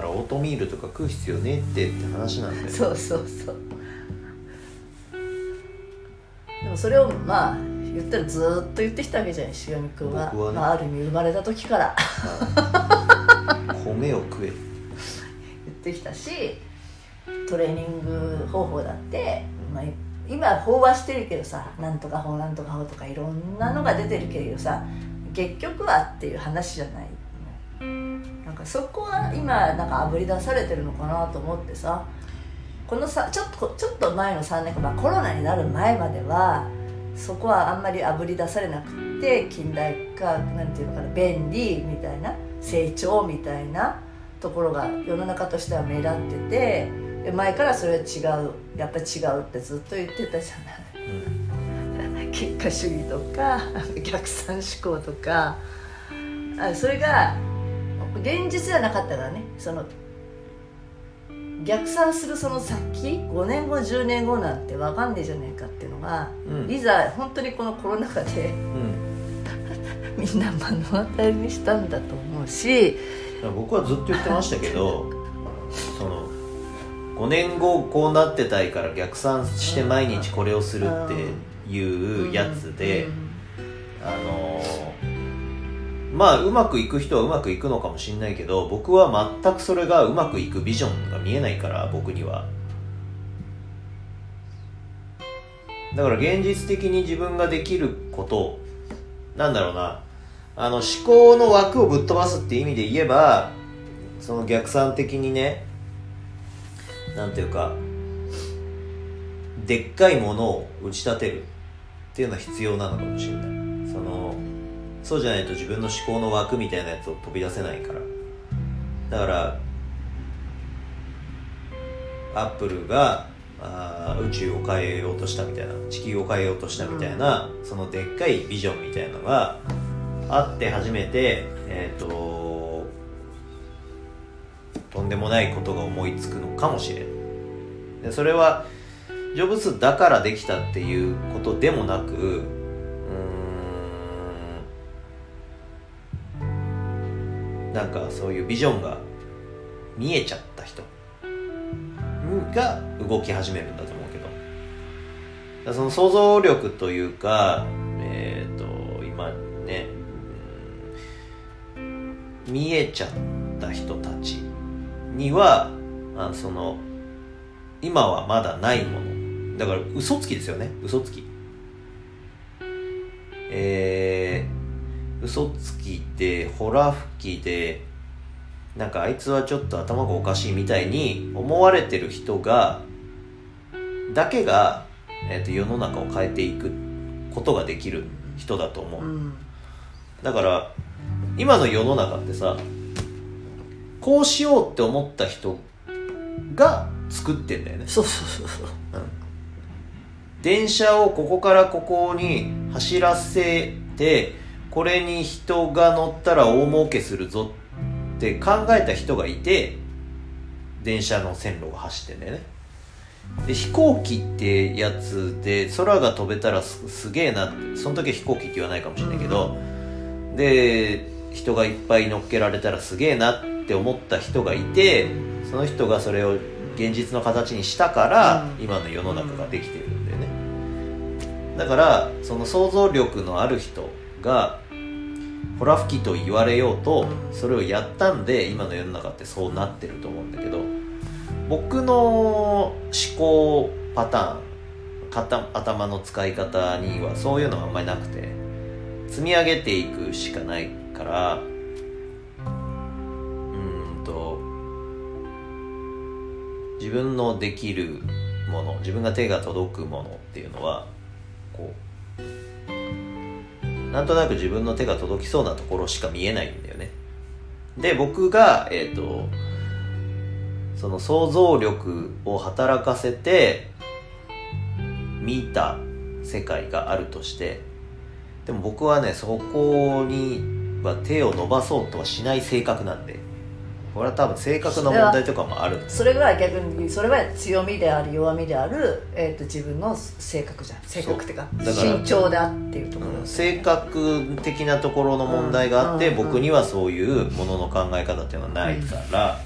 ールとか食う必要ねえってって話なんだよそうそうそう。でもそれをまあ言ったらずーっと言ってきたわけじゃないしがみ君は。僕はね。まあ、ある意味生まれた時から。米を食え。言ってきたしトレーニング方法だって、まあ、今飽和してるけどさなんとか法なんとか法とかいろんなのが出てるけどさ結局はっていう話じゃないなんかそこは今なんかあぶり出されてるのかなと思ってさこのさちょっとちょっと前の3年間、まあ、コロナになる前まではそこはあんまりあぶり出されなくって近代化なんていうのかな便利みたいな成長みたいなところが世の中としては目立っててで前からそれは違うやっぱ違うってずっと言ってたじゃない。結果主義とか逆算思考とかあそれが現実じゃなかったからね。その逆算するその先5年後10年後なんて分かんねえじゃねえかっていうのが、うん。いざ本当にこのコロナ禍でうん。みんな目の当たりにしたんだと思うし僕はずっと言ってましたけどその5年後こうなってたいから逆算して毎日これをするっていうやつで、あのまあうまくいく人はうまくいくのかもしれないけど僕は全くそれがうまくいくビジョンが見えないから僕には。だから現実的に自分ができることなんだろうな。あの思考の枠をぶっ飛ばすって意味で言えばその逆算的にねなんていうかでっかいものを打ち立てるっていうのは必要なのかもしれない。そのそうじゃないと自分の思考の枠みたいなやつを飛び出せないから。だからアップルがあー宇宙を変えようとしたみたいな地球を変えようとしたみたいな、そのでっかいビジョンみたいなのがあって初めてえっ、ととんでもないことが思いつくのかもしれん。でそれはジョブズだからできたっていうことでもなくなんかそういうビジョンが見えちゃった人が動き始めるんだと思うけど。その想像力というかえっ、と今ね見えちゃった人たちにはあその今はまだないもの。だから嘘つきですよね。嘘つき。え、嘘つきでホラ吹きでなんかあいつはちょっと頭がおかしいみたいに思われてる人がだけが、えー、と世の中を変えていくことができる人だと思う、うん。だから今の世の中ってさこうしようって思った人が作ってんだよね。そうそうそうそう。電車をここからここに走らせてこれに人が乗ったら大儲けするぞって考えた人がいて電車の線路が走ってんだよね。で飛行機ってやつで空が飛べたらすすげえなってその時は飛行機って言わないかもしれないけど、で人がいっぱい乗っけられたらすげえなって思った人がいてその人がそれを現実の形にしたから、うん。今の世の中ができてるんだよね。だからその想像力のある人がホラ吹きと言われようとそれをやったんで今の世の中ってそうなってると思うんだけど僕の思考パターン頭の使い方にはそういうのがあんまりなくて積み上げていくしかないからうんと自分のできるもの自分が手が届くものっていうのはこうなんとなく自分の手が届きそうなところしか見えないんだよね。で僕がえっ、とその想像力を働かせて見た世界があるとしてでも僕はねそこには手を伸ばそうとはしない性格なんで。これは多分性格の問題とかもある。それが逆にそれは強みであり弱みである、えー、と自分の性格じゃん。性格っていうか慎重だっていうところ、うん。性格的なところの問題があって、うんうん。僕にはそういうものの考え方っていうのはないから、